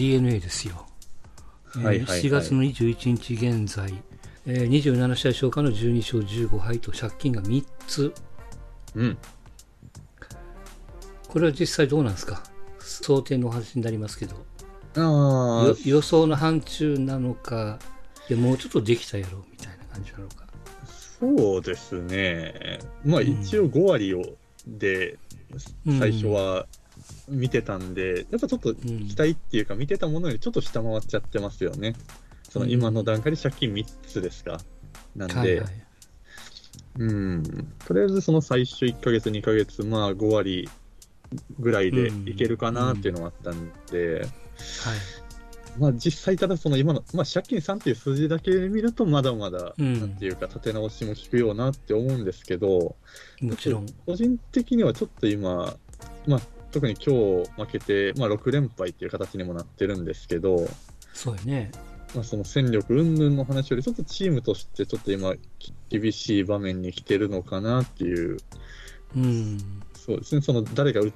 d n a ですよ。はいはいはい7月の21日現在、えー27試合消化の12勝15敗と借金が3つ。うん。これは実際どうなんですか？想定のお話になりますけど。あよ予想の範疇なのか、もうちょっとできたやろみたいな感じなのか。そうですね。まあうん一応5割をでうん最初は見てたんで、やっぱちょっとうん期待っていうか見てたものよりちょっと下回っちゃってますよね。その今の段階で借金3つですか？なんで。うん。とりあえずその最初1ヶ月2ヶ月、まあ5割ぐらいでいけるかなっていうのがあったんで、まあ実際ただその今の、まあ借金3っていう数字だけ見るとまだまだ、うんなんていうか立て直しも効くようなって思うんですけど、もちろん。個人的にはちょっと今、まあ特に今日負けて、まあ6連敗っていう形にもなってるんですけど、そうよね。まあその戦力云々の話よりちょっとチームとしてちょっと今き厳しい場面に来てるのかなっていう。うん。そうですね、その誰が打っ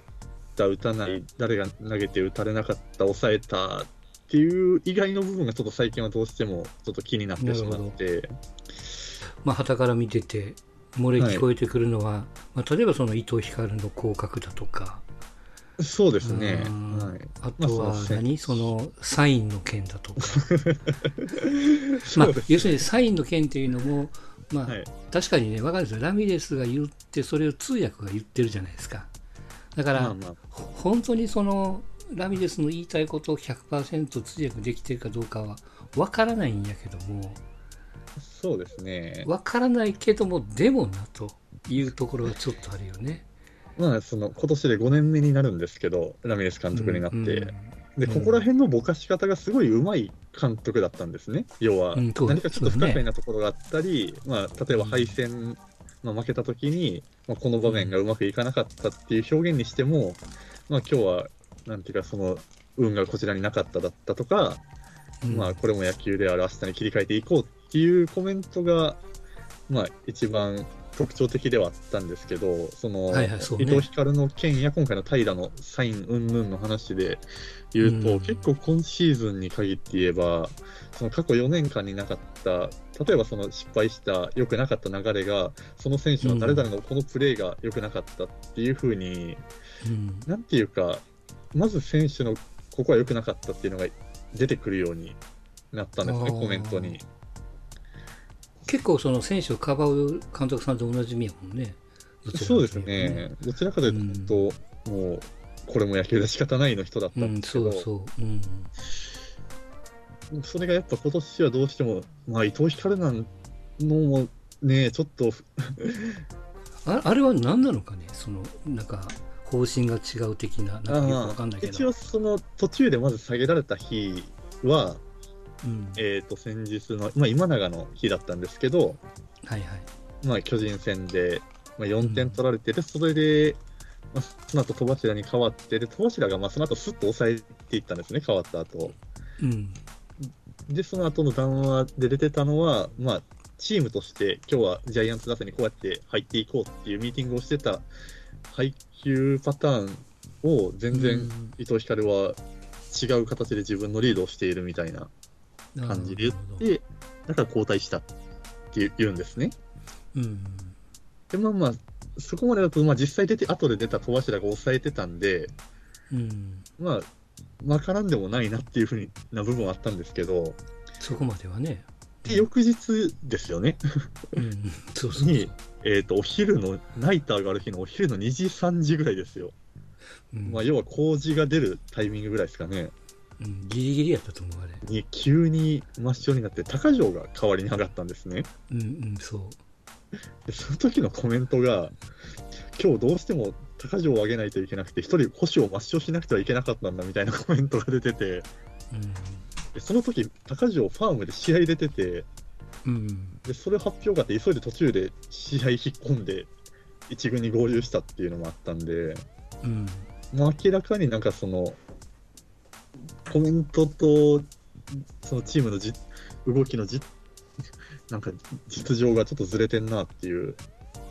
た、打たない、誰が投げて打たれなかった、抑えたっていう以外の部分がちょっと最近はどうしてもちょっと気になってしまって、まあ、旗から見てて、漏れ聞こえてくるのは、まあ、例えばその伊藤光の降格だとか、そうですね、うん。はい、あとは何、そのサインの件だとか、まあ要するにサインの件っていうのも、まあはい。確かにね、わかるんですよ、ラミレスが言って、それを通訳が言ってるじゃないですか。だから、まあまあ、ほ本当にそのラミレスの言いたいことを100%通訳できてるかどうかはわからないんやけども、そうですね、わからないけども、でもなというところがちょっとあるよね。まあ、その今年で5年目になるんですけど、ラミレス監督になって、うんでここら辺のぼかし方がすごいうまい監督だったんですね、要は、何かちょっと不可解なところがあったり、まあ、例えば敗戦、まあ、負けたときに、まあ、この場面がうまくいかなかったっていう表現にしても、まあ今日は、なんていうか、その運がこちらになかっただったとか、うん。まあ、これも野球である、明日に切り替えていこうっていうコメントが、まあ、一番特徴的ではあったんですけど、その、はいはいそうね。伊藤光の件や今回の平のサイン云々の話で言うと、うん。結構今シーズンに限って言えば、その過去4年間になかった、例えばその失敗した良くなかった流れが、その選手の誰々のこのプレーが良くなかったっていうふうに、うん。なんていうか、まず選手のここは良くなかったっていうのが出てくるようになったんですね、コメントに。結構その選手をかばう監督さんと同じ意味やもんね。そうですね、どちらかというと、もう、これも野球で仕方ないの人だったうんん、ですけど、そうそう。うん。それがやっぱ今年はどうしても、まあ、伊藤光なんのもね、ちょっと、ああれは何なのかね？その、なんか、方針が違う的な、なんかよくわかんないけど。一応その途中でまず下げられた日は、うん、えっ、と、先日の、まあ、今永の日だったんですけど、はいはい。まあ、巨人戦で、まあ、4点取られて、でそれで、まあ、その後戸柱に変わって、で戸柱がまあその後すっと抑えていったんですね、変わった後。うん。で、その後の談話で出てたのは、まあ、チームとして今日はジャイアンツ打線にこうやって入っていこうっていうミーティングをしてた配球パターンを全然うん。伊藤光は違う形で自分のリードをしているみたいな感じで言って、だから交代したって言うんですね。うん。で、まあまあ、そこまでだと、まあ実際出て、後で出た戸柱が抑えてたんで、うん。まあ、わからんでもないなっていうふうな部分はあったんですけど、そこまではね。で翌日ですよね。うん。そうそう。に、えっ、と、お昼の、ナイターがある日のお昼の2時、3時ぐらいですよ。うんまあ、要は工事が出るタイミングぐらいですかね。うん、ギリギリやったと思う、あれ。に、急に抹消になって、高城が代わりに上がったんですね。うんうん、そう。で、その時のコメントが、今日どうしても高城を上げないといけなくて、一人星を抹消しなくてはいけなかったんだみたいなコメントが出てて、でその時高城ファームで試合出てて、うん。うん。でそれ発表があって、急いで途中で試合引っ込んで、一軍に合流したっていうのもあったんで、うん。まあ、明らかになんかその、コメントと、そのチームのじ動きのじ、なんか実情がちょっとずれてんなっていう、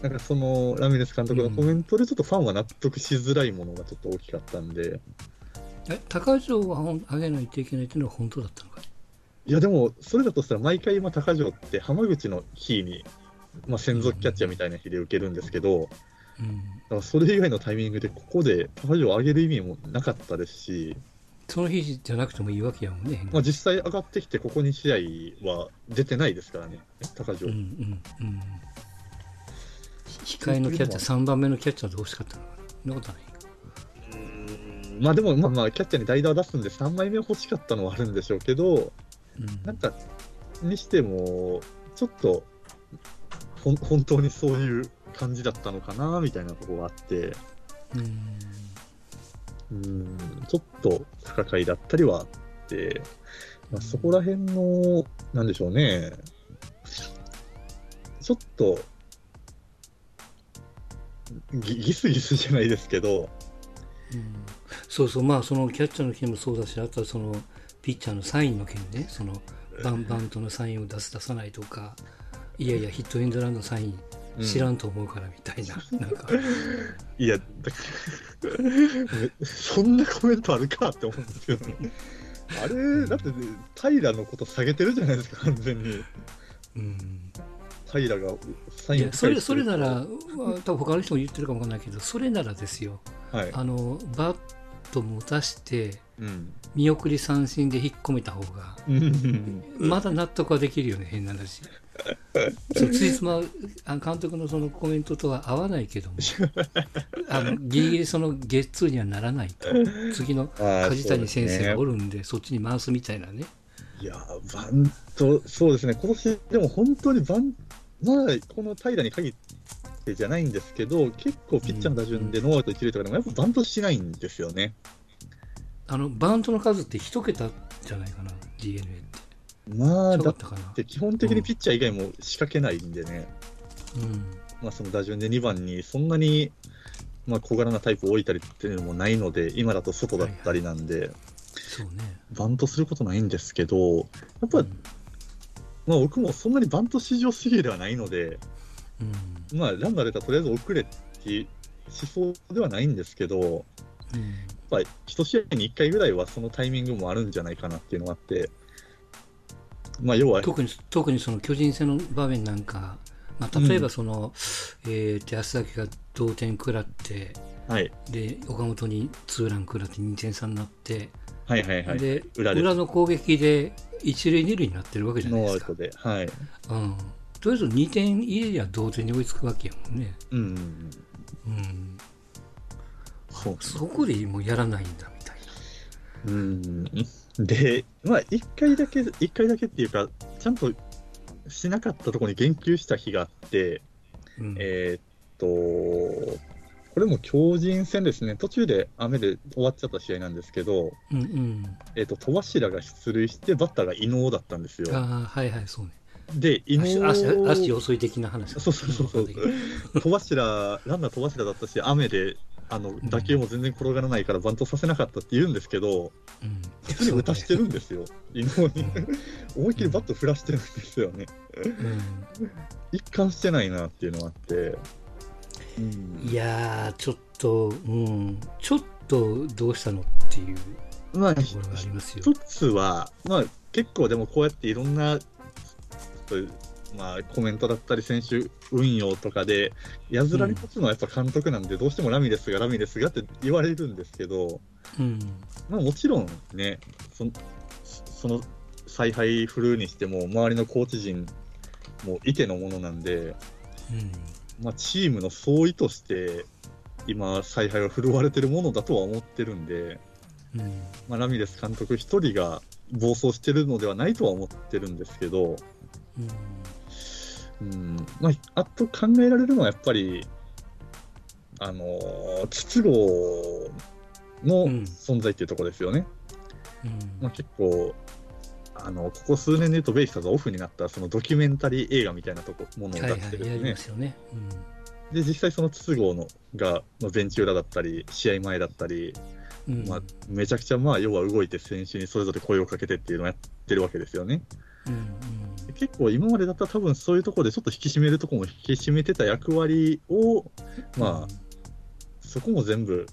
なんかそのラミレス監督のコメントでちょっとファンは納得しづらいものがちょっと大きかったんで、え高城はほん上げないといけないっていうのは本当だったのかい？や、でも、それだとしたら、毎回、今、高城って浜口の日に、まあ、専属キャッチャーみたいな日で受けるんですけど、うん。だからそれ以外のタイミングで、ここで高城を上げる意味もなかったですし、その日じゃなくてもいいわけやもんね。まあ、実際上がってきて、ここ2試合は出てないですからね、高城。うんうんうん。控えのキャッチャー、3番目のキャッチャーで欲しかったのかな？そんなことはないまあでも、まあまあ、キャッチャーに代打を出すんで、3枚目欲しかったのはあるんでしょうけど、うんなんか、にしても、ちょっと、ほん 本当にそういう感じだったのかな、みたいなところがあって、うんうん、ちょっと不可解だったりはあって、まあ、そこら辺の、なんでしょうね、ちょっと、ギギスギスじゃないですけど、うん。そうそう、まあ、そのキャッチャーの件もそうだし、あとはそのピッチャーのサインの件ね、そのバンバントのサインを出す、出さないとか、いやいや、ヒットエンドランのサインうん知らんと思うからみたいな、なんか、いや、だそんなコメントあるかって思うんですけどね。あれ、だって、ね、平のこと下げてるじゃないですか、完全に。うん、平がサインをいやそれそれなら、多分他の人も言ってるかもわかんないけど、それならですよ、はい。あのバット持たして、うん。見送り三振で引っ込めた方が、うんまだ納得はできるよね、変な話。ついつまあ監督のそのコメントとは合わないけども、あのギリギリそのゲッツーにはならないと、次の梶谷先生がおるんで、そっちに回すみたいなね。いやー、バント、そうですね、今年、でも本当にバン、まあ、この平に限ってじゃないんですけど、結構ピッチャーの打順でノーアウト一塁とかでも、やっぱバントしないんですよね。あのバントの数って一桁じゃないかな、DNA って。まあ、だっ。て基本的にピッチャー以外も仕掛けないんでね。うん。まあ、その打順で2番にそんなに、まあ、小柄なタイプを置いたりっていうのもないので、今だと外だったりなんで、そうね。バントすることないんですけど、やっぱ、まあ、僕もそんなにバント至上主義ではないので、うん。まあ、ランナー出たらとりあえず送れって思想ではないんですけど、やっうんぱり1試合に1回ぐらいはそのタイミングもあるんじゃないかなっていうのがあって、まあ、要は、特に特にその巨人戦の場面なんか、まあ、例えばその、えー、安崎が同点食らって、はい、で岡本にツーラン食らって2点差になって、はいはいはい、で裏の攻撃で一塁二塁になってるわけじゃないですか。ノーアウト。で、はい。うん、とりあえず2点入れりゃ同点に追いつくわけやもんね。うん、うん、そうそこでもうやらないんだうんで、まあ、一回だけ、一回だけっていうか、ちゃんとしなかったところに言及した日があって、な。うんえーっと、これも巨人戦ですね、途中で雨で終わっちゃった試合なんですけど、うんうん、えーっと戸柱が出塁して、バッターが伊能だったんですよ。ああ、はいはい、そうね。で、伊能足足足遅い的な話。そうそうそうそう戸柱、ランナー戸柱だったし、雨であの打球も全然転がらないから、バントさせなかったって言うんですけど、うん、普通に打たしてるんですよ、伊能に。思いっきりバット振らしてるんですよね。うん一貫してないなっていうのがあって。うんいやー、ちょっと、うん、ちょっとどうしたのっていうまあ、ところがありますよ。一つは、まあ、結構でもこうやっていろんな、まあ、コメントだったり、選手運用とかで、やずらに立つのはやっぱ監督なんで、どうしてもラミレスがラミレスがって言われるんですけど、うん、まあ、もちろんね、そその采配振るにしても、周りのコーチ陣もいてのものなんで、うん、まあ、チームの総意として、今、采配は振るわれてるものだとは思ってるんで、うん、まあ、ラミレス監督一人が暴走してるのではないとは思ってるんですけど、うんまあ、あと考えられるのはやっぱり、あのー筒香のうん存在っていうところですよね。うん、まあ、結構あの、ここ数年で言うと、ベイスターズオフになったそのドキュメンタリー映画みたいなとこものを出してるんですね。ますよね。で、実際その筒香のが、まあ、ベンチ裏だったり、試合前だったり、うん、うんまあ、めちゃくちゃまあ要は動いて選手にそれぞれ声をかけてっていうのをやってるわけですよね。うん結構今までだったら多分そういうところでちょっと引き締めるところも引き締めてた役割を、まあ、そこも全部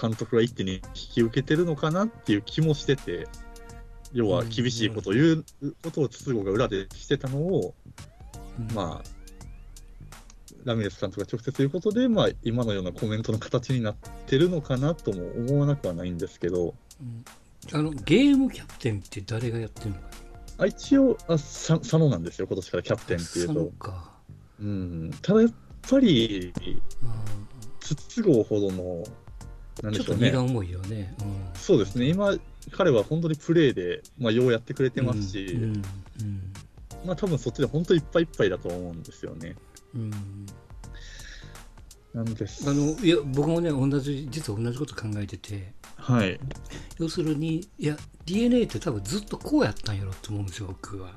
監督が一手に引き受けてるのかなっていう気もしてて、要は厳しいことを言うことを筒香が裏でしてたのを、うん。まあ、ラミレス監督が直接言うことで、まあ、今のようなコメントの形になってるのかなとも思わなくはないんですけど、うん。あのゲームキャプテンって誰がやってるの？かあ一応あさ、佐野なんですよ、今年からキャプテンっていうと。か、うん、ただやっぱり、う筒香ほどの、なんん、ちょっとでしょうね荷が。重いよね、うん、そうですね、今、彼は本当にプレーで、まあ、ようやってくれてますし、うんうんまあ多分そっちで本当いっぱいいっぱいだと思うんですよね。うんうん。なんです。あのいや僕もね同じ実は同じこと考えててはい。要するにいや DNA って多分ずっとこうやったんやろと思うんですよ僕は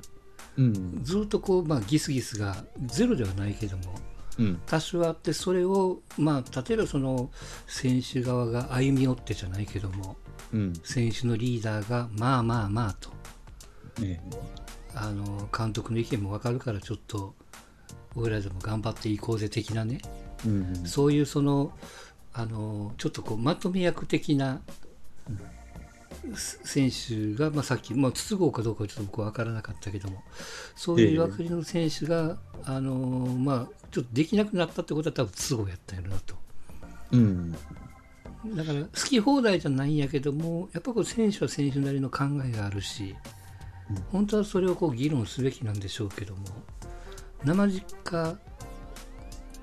うん。ずっとこう、まあ、ギスギスがゼロではないけどもうん。多少あってそれを、まあ、例えばその選手側が歩み寄ってじゃないけどもうん。選手のリーダーがまあまあまあとねあの監督の意見も分かるからちょっと俺らでも頑張っていこうぜ的なねうん。そういうそのあのちょっとこうまとめ役的な選手が、まあ、さっき、まあ、筒香かどうかはちょっと僕は分からなかったけどもそういう役割の選手が、あのまあ、ちょっとできなくなったってことは多分筒香やったんやろなと。うん。だから好き放題じゃないんやけどもやっぱこう選手は選手なりの考えがあるし、うん本当はそれをこう議論すべきなんでしょうけども生実家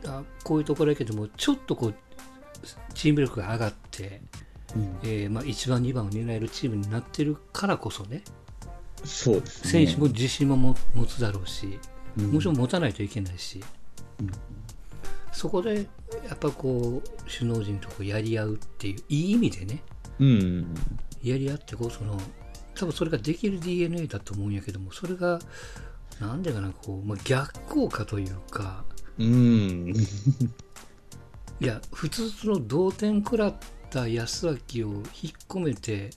あこういうところやけどもちょっとこうチーム力が上がって、うんえーまあ、1番2番を担えるチームになってるからこそねそうですね。選手も自信も持持つだろうしうん、もちろん持たないといけないし、うんそこでやっぱこう首脳陣とこうやり合うっていういい意味でねうん。やり合ってこその多分それができる DNA だと思うんやけどもそれがなんでかなこう、まあ、逆効果というかうん。いや普通その同点食らった安明を引っ込めて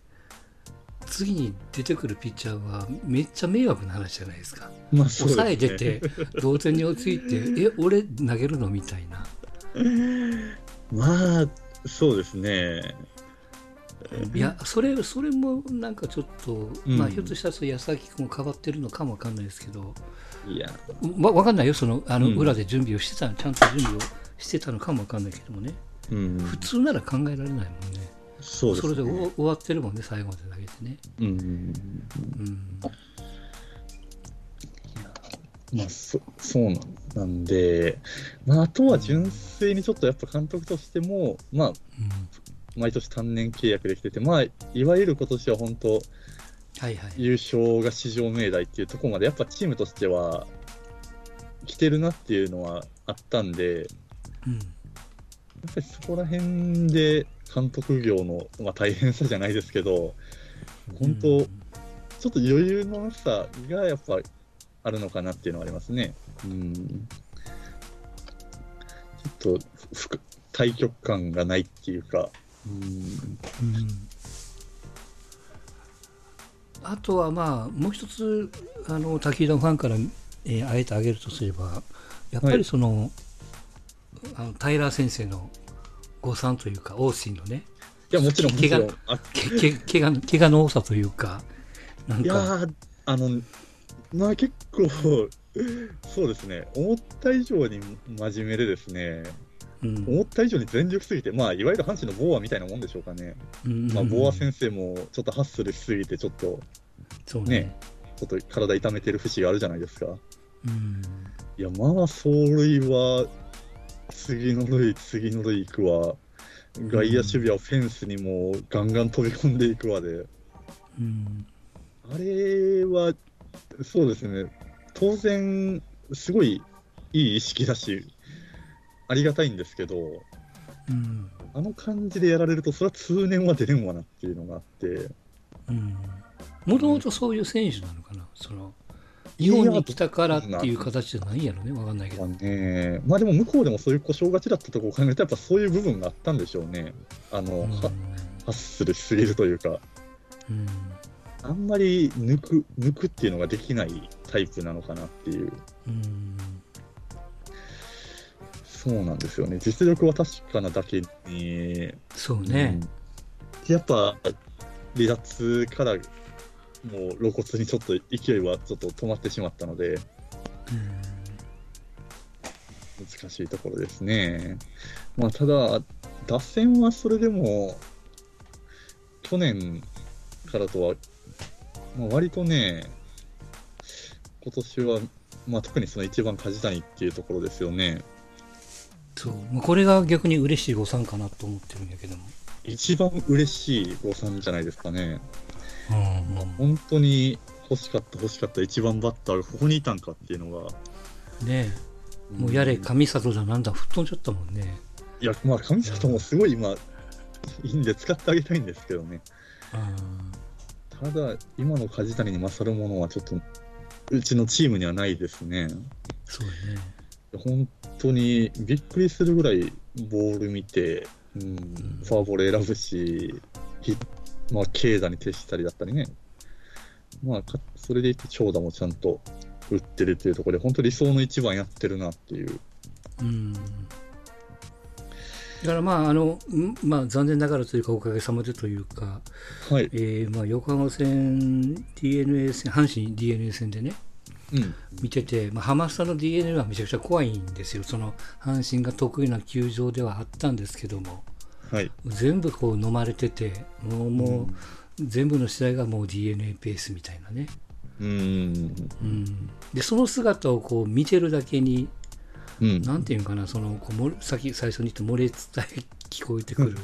次に出てくるピッチャーはめっちゃ迷惑な話じゃないですか。まあすね。抑えてて同点に追いついて え俺投げるの？みたいな。まあ、そうですね。いやそれそれもなんかちょっと、うん。まあひょっとしたらそう安明君も変わってるのかもわかんないですけど。いや、わわかんないよ、そのあのうん。裏で準備をしてた、ちゃんと準備をしてたのかもわかんないけどもね、うん。普通なら考えられないもんね、そうね。それでお終わってるもんね、最後まで投げてね。うん。うん、まあ、そそうなんなんで、まあ、あとは純粋にちょっとやっぱ監督としても、まあ、毎年単年契約できてて、まあ、いわゆる今年は本当、はいはい。優勝が至上命題っていうところまで、やっぱチームとしては来てるなっていうのはあったんで、うんやっぱりそこら辺で監督業の、まあ、大変さじゃないですけど、本当、うんちょっと余裕のなさがやっぱあるのかなっていうのはありますね。うん。ちょっと対極感がないっていうか、うん。うんあとはまあ、もう一つ、あの滝田ファンから、えーあえてあげるとすれば、やっぱりその、あのタイラー先生の誤算というか、オースティンのね、いや、もちろん、も怪我けけ怪我怪我の多さというか、なんいやあの、まあ結構、そうですね、思った以上に真面目でですね、うん。思った以上に全力すぎて、まあ、いわゆる阪神のボーアみたいなもんでしょうかね。うんまあ、ボーア先生もちょっとハッスルしすぎて、ちょっと、そうね。ねちょっと体痛めてる節があるじゃないですか。うん。いや、まあ、走塁は、次の塁、次の塁行くわ。外野守備はフェンスにもガンガン飛び込んでいくわで。うん。あれは、そうですね、当然、すごいいい意識だし、ありがたいんですけど、うん。あの感じでやられると、それは通年は出れんわなっていうのがあって、うん。もともとそういう選手なのかな、その日本に来たからっていう形じゃないんやろね、わかんないけど。まあね、まあでも向こうでもそういう故障がちだったところを考えると、やっぱそういう部分があったんでしょうね。あの、うんはハッスルしすぎるというか、うんあんまり抜く抜くっていうのができないタイプなのかなっていう。うんそうなんですよね。実力は確かなだけに、そうね。うん、やっぱ、離脱からもう露骨にちょっと勢いはちょっと止まってしまったので、うん、難しいところですね。まあ、ただ、打線はそれでも、去年からとは、まあ、割とね、今年は、まあ、特にその一番梶谷っていうところですよね。そう、これが逆に嬉しい誤算かなと思ってるんやけども。一番嬉しい誤算じゃないですかね。うん、うん、本当に欲しかった欲しかった一番バッターがここにいたんかっていうのが。ねえ、もうやれ上里だなんだ吹っ飛んじゃったもんね。いや、まあ上里もすごい今、いいんで使ってあげたいんですけどね。ただ、今の梶谷に勝るものはちょっと、うちのチームにはないですね。そうね。本当にびっくりするぐらいボール見て、うん、フォアボール選ぶし、まあ、軽打に徹したりだったりね、まあ、それでいて長打もちゃんと打ってるっていうところで、本当理想の一番やってるなっていう。うん。だからまああの、まあ、残念ながらというか、おかげさまでというか、はい。えーまあ、横浜戦、d n a 戦、阪神 d n a 戦でね、うん、見てて、まあ、ハマスタの d n a はめちゃくちゃ怖いんですよ、その阪神が得意な球場ではあったんですけども、はい、全部こう飲まれてて、もうもう、全部の試合がもう d n a ペースみたいなね。うん、うん、でその姿をこう見てるだけにうん、なんていうかな、そのこも先最初に言った漏れ伝え聞こえてくる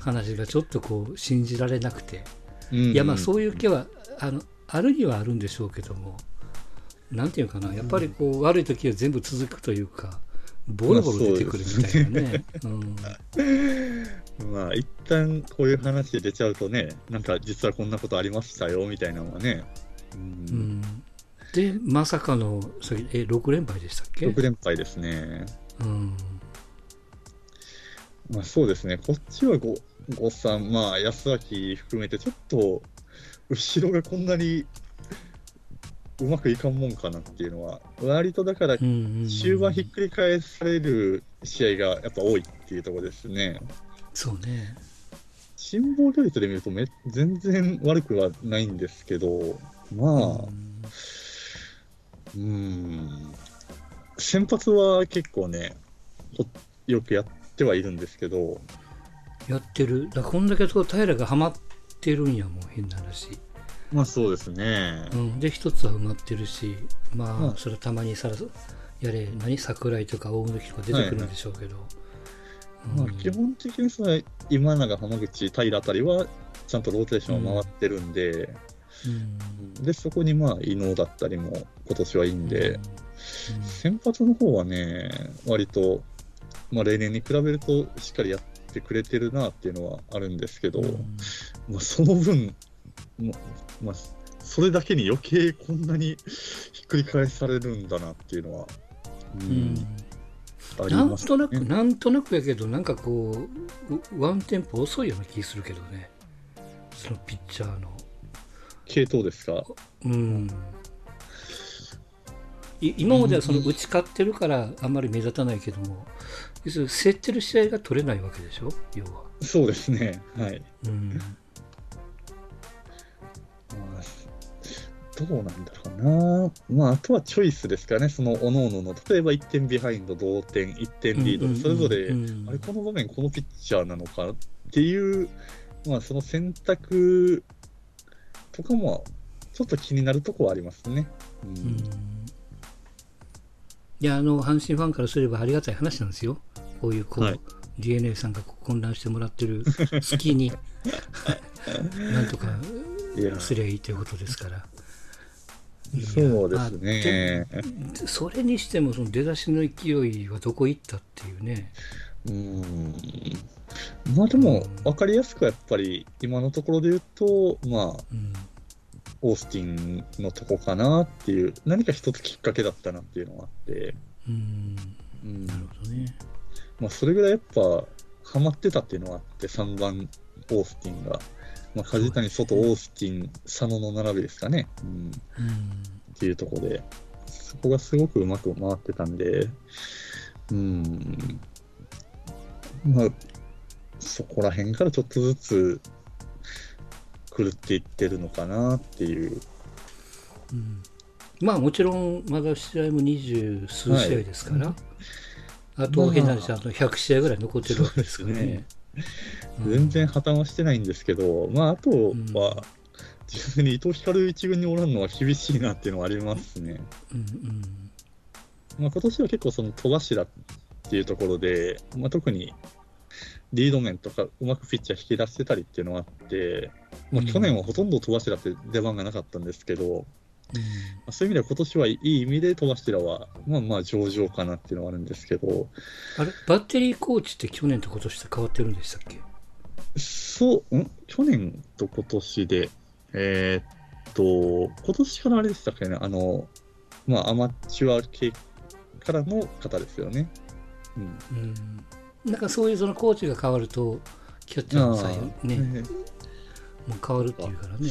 話がちょっとこう信じられなくて、いやまあそういう気はあのあるにはあるんでしょうけども、なんていうかな、やっぱりこう、悪い時は全部続くというか、ボロボロ出てくるみたいなね。まあ、一旦こういう話出ちゃうとね、なんか実はこんなことありましたよみたいなのはね。うん、うんで、まさかの、それえ6連敗でしたっけ ?6 連敗ですね。うん。まあそうですね、こっちは 5, 3、まあ安明含めて、ちょっと後ろがこんなにうまくいかんもんかなっていうのは、割とだから、終盤ひっくり返される試合がやっぱ多いっていうところですね。そうね。辛抱率で見るとめ全然悪くはないんですけど、まあ、うんうん。先発は結構ね、よくやってはいるんですけど。やってる。だこんだけ平がはまってるんやもん、変な話。まあそうですね。うん、で、一つは埋まってるし、まあ、それはたまにさらやれ、何桜井とか大貫とか出てくるんでしょうけど。はいはい、まあ、基本的にその今永、浜口、平あたりはちゃんとローテーションを回ってるんで、うん。で、そこにまあ、伊能だったりも今年はいいんで、先発の方はね、割と、まあ、例年に比べるとしっかりやってくれてるなっていうのはあるんですけど、まあ、その分、まあ、それだけに余計こんなにひっくり返されるんだなっていうのは、うん、ね、なんとなく、なんとなくやけど、なんかこう、ワンテンポ遅いような気するけどね、そのピッチャーの。系統ですか？うん。今まではその打ち勝ってるからあんまり目立たないけども、要するに競ってる試合が取れないわけでしょ？要は。そうですね。はい、うんどうなんだろうな、まあ、あとはチョイスですかね、その各々の、例えば1点ビハインド、同点、1点リード、それぞれ、あれ、この場面、このピッチャーなのかっていう、まあ、その選択とかも、ちょっと気になるとこはありますね。うん、いや、あの、阪神ファンからすればありがたい話なんですよ。こういう、こう、はい、DNA さんが混乱してもらってる隙に。なんとかすりゃいいということですから。そうですね、それにしてもその出だしの勢いはどこ行ったっていうね。うんまあでも、分かりやすくやっぱり、今のところで言うと、まあ、うん、オースティンのとこかなっていう、何か一つきっかけだったなっていうのがあって、うん、うん、なるほどね。まあ、それぐらいやっぱ、ハマってたっていうのがあって、3番、オースティンが。まあ、梶谷、外、オースティン、佐野の並びですかね。うん。うん、っていうところで、そこがすごくうまく回ってたんで、うん。まあ、そこら辺からちょっとずつ狂っていってるのかなっていう。うんまあもちろんまだ試合も二十数試合ですから、あとまあ変な話あと100試合ぐらい残ってるわけですからね。う ん全然破綻はしてないんですけど、まあ、あとは、実に伊藤光一軍におらんのは厳しいなっていうのはありますね。うんうん。まあ、今年は結構その戸柱っていうところで、まあ、特にリード面とかうまくピッチャー引き出してたりっていうのはあって、まあ、うん。去年はほとんど戸柱って出番がなかったんですけど、まうん。あ、そういう意味では今年はいい意味で戸柱はまあまあ上々かなっていうのはあるんですけど、あれ？バッテリーコーチって去年と今年って変わってるんでしたっけ？そう、ん？去年と今年で、えーっと、今年からあれでしたっけね、あの、まあ、アマチュア系からの方ですよね。うん。うん。なんかそういうそのコーチが変わるとキャッチャーの際ねねもう変わるっていうからね。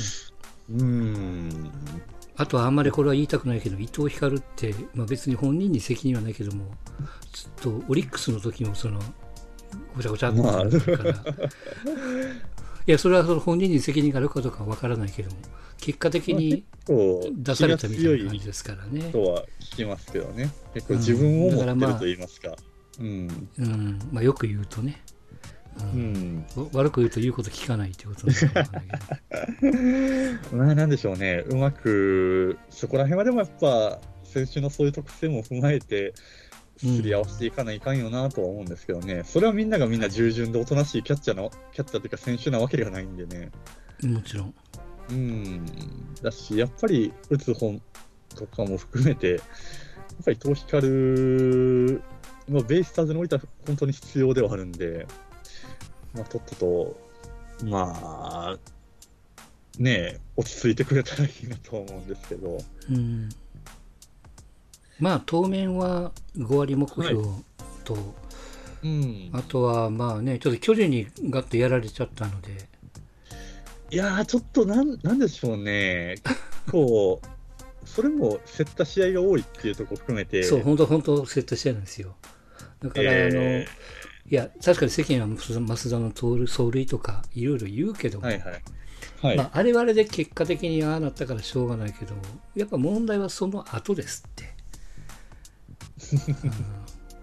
うーん。あとはあんまりこれは言いたくないけど伊藤光って、まあ、別に本人に責任はないけどもずっとオリックスの時もそのごちゃごちゃっとから、いやそれはその本人に責任があるかどうかは分からないけども結果的に出されたみたいな感じですからね。とは聞きますけどね。結構自分を持ってると言いますか。うん。うんまあ、よく言うとね、ううん悪く言うと言うこと聞かないってことなまあ、なんでしょうね。うまく、そこら辺はでもやっぱ、選手のそういう特性も踏まえて、すり合わせていかないかんよなとは思うんですけどね。それはみんながみんな従順でおとなしいキャッチャーの、キャッチャーというか選手なわけではないんでね。もちろん。うん。だし、やっぱり打つ本とかも含めて、やっぱり伊藤光まあ、ベイスターズにおいては本当に必要ではあるんで、まあ、とっとと、まあ、ねえ、落ち着いてくれたらいいなとは思うんですけど、うん、まあ当面は5割目標と、うん。あとはまあねちょっと巨人にガッとやられちゃったので、いやー、ちょっとなん、なんでしょうね、結構、それも競った試合が多いっていうところ含めて、そう本当本当セットしてるんですよ。だから、あのえいや確かに世間は増田の走塁とかいろいろ言うけども、はいはい。はい。まあ、あれはあれで結果的にああなったからしょうがないけどやっぱ問題はその後ですって。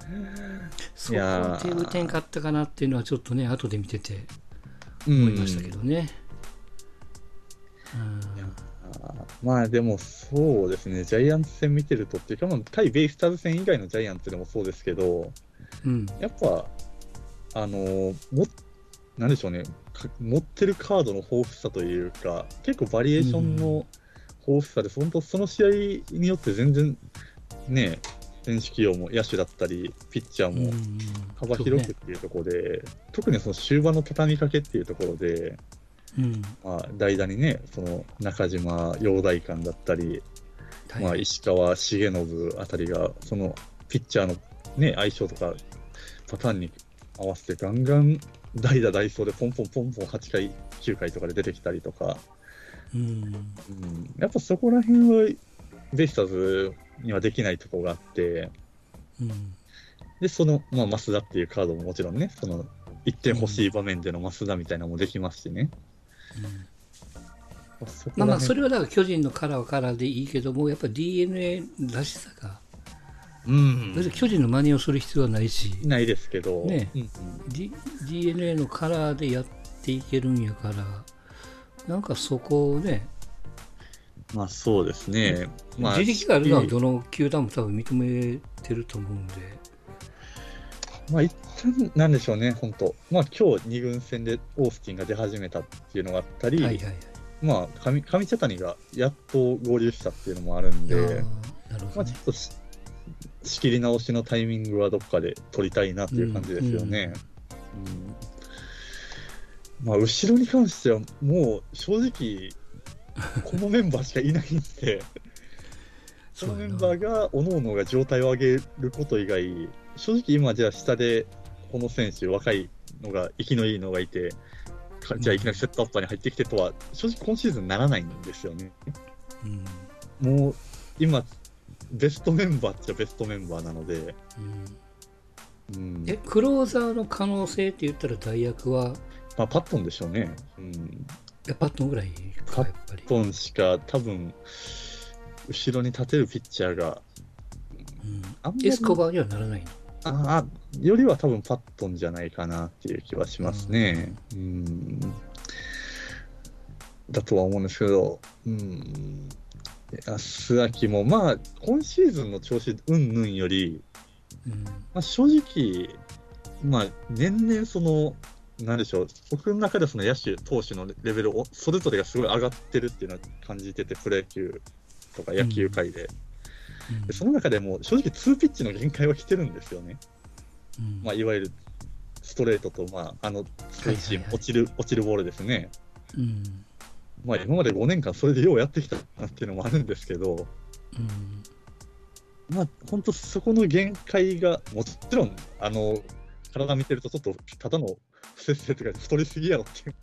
うんそこは手打てんかったかなっていうのはちょっとね後で見ててうん思いましたけどね。まあでもそうですね、ジャイアンツ戦見てるとっていうか、まあ、対ベイスターズ戦以外のジャイアンツでもそうですけど、うんやっぱ、あのーもなんでしょうね。か、持ってるカードの豊富さというか、結構バリエーションの豊富さで、本当その試合によって全然ね、選手起用も野手だったり、ピッチャーもうん幅広くっていうところで、特にその終盤の畳みかけっていうところで、そうねまあ、代打にね、その中島陽大館だったり、うんまあ、石川重信あたりが、そのピッチャーの、ね、相性とかパターンに合わせて、ガンガン代打、代走でポンポンポンポン8回、9回とかで出てきたりとか、うん。うん、やっぱそこら辺はベイスターズにはできないところがあって、うん。で、その、まあ、増田っていうカードももちろんね、その1点欲しい場面での増田みたいなのもできますしね。うん。そこまあまあそれはだから巨人のカラーはカラーでいいけどもやっぱ d n a らしさがうん別に巨人の真似をする必要はないし、ないですけど、ねうんうん D、n a のカラーでやっていけるんやからなんかそこをね、まあそうですね。まあ、自力があるのはどの球団も多分認めてると思うんで、まあ一旦なんでしょうね、本当。まあ今日2軍戦でオースティンが出始めたっていうのがあったり、はいはいはい。まあ上上茶谷がやっと合流したっていうのもあるんで、なるほどねまあちょっ。とし仕切り直しのタイミングはどっかで取りたいなっていう感じですよね。うんまあ後ろに関してはもう正直このメンバーしかいないんで、そのメンバーが、各々が状態を上げること以外、正直今じゃあ下でこの選手、若いのが、生きのいいのがいて、かじゃあいきなりセットアッパーに入ってきてとは、正直今シーズンならないんですよね。うん。もう今、ベストメンバーっちゃベストメンバーなので、うん。うん。えクローザーの可能性って言ったら代役は？まあ、パットンでしょうね。うん、やパットンぐらいかやっぱり、パットンしか多分、後ろに立てるピッチャーが、うん。エスコバーにはならないの？ああ、よりは多分パットンじゃないかなっていう気はしますね。うん。だとは思うんですけど、うん。安明も、まあ、今シーズンの調子うんぬんより、うん。まあ、正直、まあ、年々その、なんでしょう、僕の中ではその野手、投手のレベルを、それぞれがすごい上がってるっていうのは感じてて、プロ野球とか野球界で。うん。でその中でも、正直、2ピッチの限界は来てるんですよね。うん。まあ、いわゆるストレートと、まあ、あの、落ちる、落ちるボールですね。うんまあ、今まで5年間それでようやってきたなっていうのもあるんですけど、うん。まあ、本当そこの限界が、もちろん、あの、体見てるとちょっと、ただの不摂生というか、太りすぎやろっていう。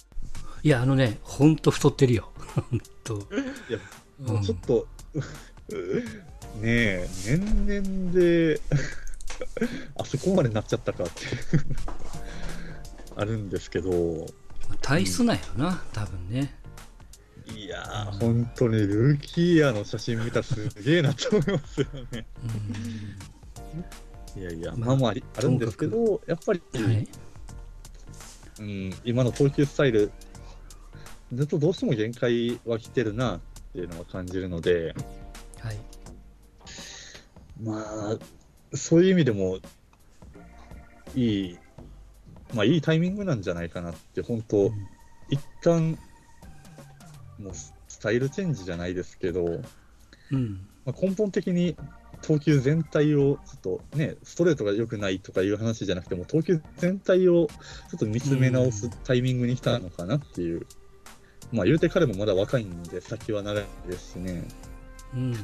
いやあのねほんと太ってるよ。ほんと。いや、うん。もうちょっと、ねえ、年々で、あそこまでなっちゃったかってあるんですけど、体質なんやろな多分ねいやー、本当にルーキーイヤーの写真見たらすげえなと思いますよね。いやいや、まあまあまあるんですけど、やっぱり、うんはい。うん、今の投球スタイル、ずっとどうしても限界は来てるなっていうのは感じるので、はい。まあ、そういう意味でも、いい、まあ、いいタイミングなんじゃないかなって、本当、一旦、もうスタイルチェンジじゃないですけど、うん。まあ、根本的に投球全体をちょっとね、ストレートが良くないとかいう話じゃなくても、投球全体をちょっと見つめ直すタイミングに来たのかなっていう、まあ言うて彼もまだ若いんで、先は長いですしね。うん。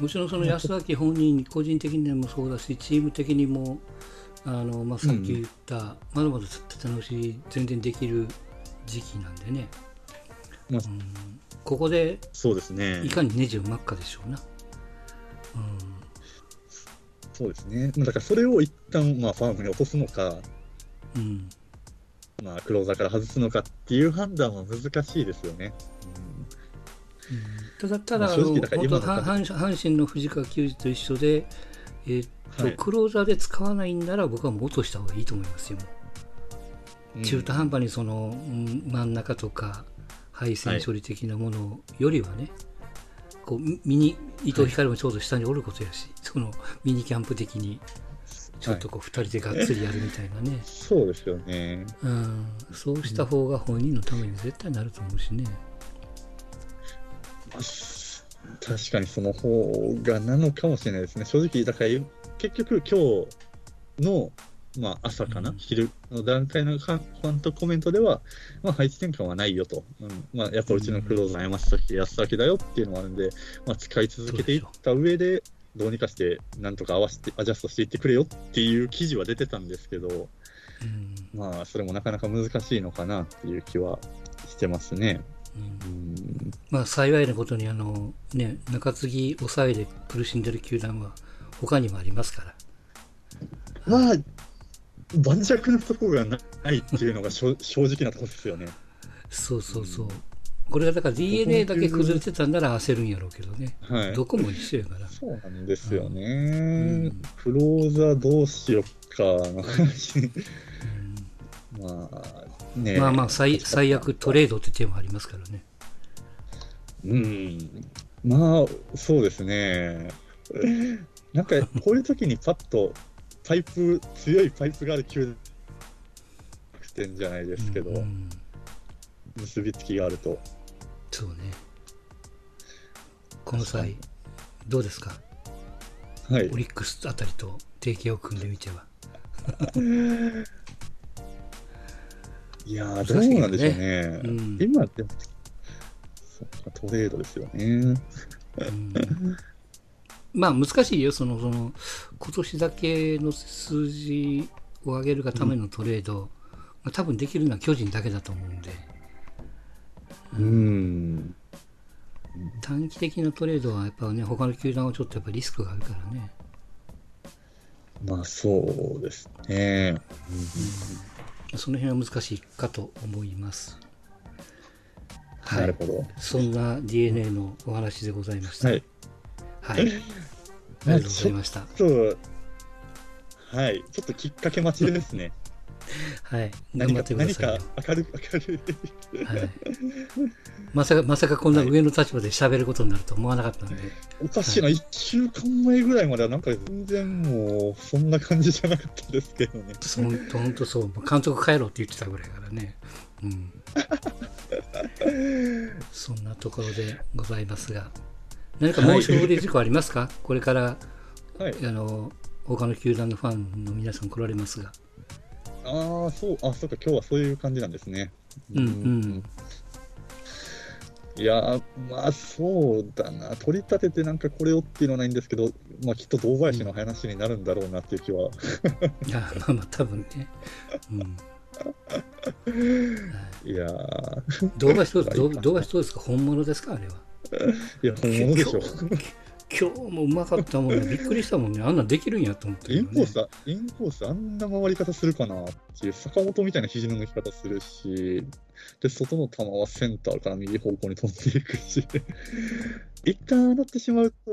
もちろんその安崎本人個人的にもそうだしチーム的にもあの、まあ、さっき言った、まだまだ立て直し全然できる時期なんでね、まあうん。ここでそうですね。い。かにネジを巻くかでしょうな、そうですね。まあだからそれを一旦まあファームに落とすのか、うん。うんまあクローザーから外すのかっていう判断は難しいですよね。ただただ、まあ正直だから今の阪阪神の藤川球児と一緒で、えーっとはい。クローザーで使わないんなら僕はもう落とした方がいいと思いますよ。うん。中途半端にその、うん真ん中とか配線処理的なものよりはね、こうミミニ伊藤光もちょうど下におることやし、そのミニキャンプ的にちょっとこう2人でがっつりやるみたいなね、そうですよね。うん、そうした方が本人のために絶対なると思うしね。確かにその方がなのかもしれないですね。正直、だから結局今日の、まあ、朝かな、うん昼の段階のファンとコメントでは、まあ、配置転換はないよと、うん。まあ、やっぱうちのクローザー山崎康崎だよっていうのもあるんで、まあ、使い続けていった上で、どうにかしてなんとか合わせてアジャストしていってくれよっていう記事は出てたんですけど、うん。まあ、それもなかなか難しいのかなっていう気はしてますね。うんうん。まあ、幸いなことにあの、ね、中継ぎ抑えで苦しんでる球団は他にもありますから。まあ、盤石なところがないっていうのが 正直なところですよね。そうそうそう。これがだから DNA だけ崩れてたんなら焦るんやろうけどね。はい。どこも一緒やから。そうなんですよね。うんクローザーどうしよっかの話。うんまあ、ねまあまあ最、最悪トレードって手もありますからね。うん。まあ、そうですね。なんか、こういう時にパッと、パイプ、強いパイプがある球点じゃないですけど、うん結びつきがあると。そうね。この際、どうですか？はいオ。リックスあたりと提携を組んでみては。いやー、どうなんでしょうね。うん今っか、トレードですよね。うんまあ難しいよ、その、その、今年だけの数字を上げるがためのトレード、まあ、多分できるのは巨人だけだと思うんで、うん。短期的なトレードはやっぱね、他の球団はちょっとやっぱリスクがあるからね。まあそうですね。うん、その辺は難しいかと思います。うん、なるほど。そんな DNA のお話でございました。はい。はい。ありがとうございました。はい。ちょっときっかけ待ちですね。はい。何か何頑張ってくださいか明るく明るい。はい。まさか、まさかこんな上の立場で喋ることになると思わなかったんで。おかしいな、1週間前ぐらいまではなんか全然もうそんな感じじゃなかったですけどね。ほんと、ほんとそう監督帰ろうって言ってたぐらいからね。うん。そんなところでございますが。何か申し送り事項ありますか、これから、はい。あの、他の球団のファンの皆さん来られますが。ああ、そう、あ、そうか、今日はそういう感じなんですね。うんうん。いやー、まあそうだな、取り立ててなんかこれをっていうのはないんですけど、まあきっと堂林の話になるんだろうなっていう気は、いや、まあまあ、多分ね。うん。いやー、動画どうどう 動画どうですか？本物ですか？あれは。いや、本物でしょ。今日もうまかったもんね。びっくりしたもんね。あんなんできるんやと思って、インコース、インコースあんな回り方するかなっていう、坂本みたいな肘の抜き方するし、で、外の球はセンターから右方向に飛んでいくし、一旦当たってしまうと、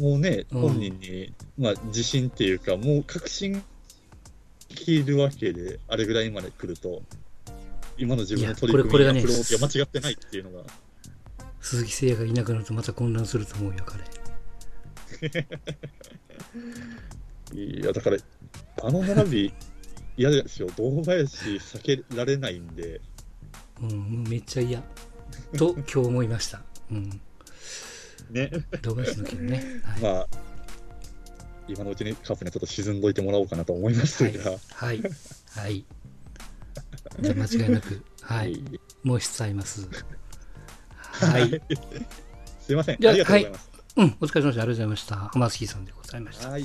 もうね、うん本人に、まあ、自信っていうか、もう確信切るわけで、あれぐらいまで来ると、今の自分の取り組みいやこれこれがねアプローチが間違ってないっていうのが、鈴木誠也がいなくなるとまた混乱すると思うよ、彼。いや、だから、あの並び、嫌ですよ。堂林避けられないんで、うん、めっちゃ嫌。と、今日思いました。うん。ね。動画の件ね。はい。まあ、今のうちにカープにはちょっと沈んどいてもらおうかなと思いますはいが、。はい。はい。じゃあ間違いなく、はい。もう質あります。はい。すいません。じゃあありがとうございます。うん、お疲れ様でした。ありがとうございました。浜月さんでございました。はい。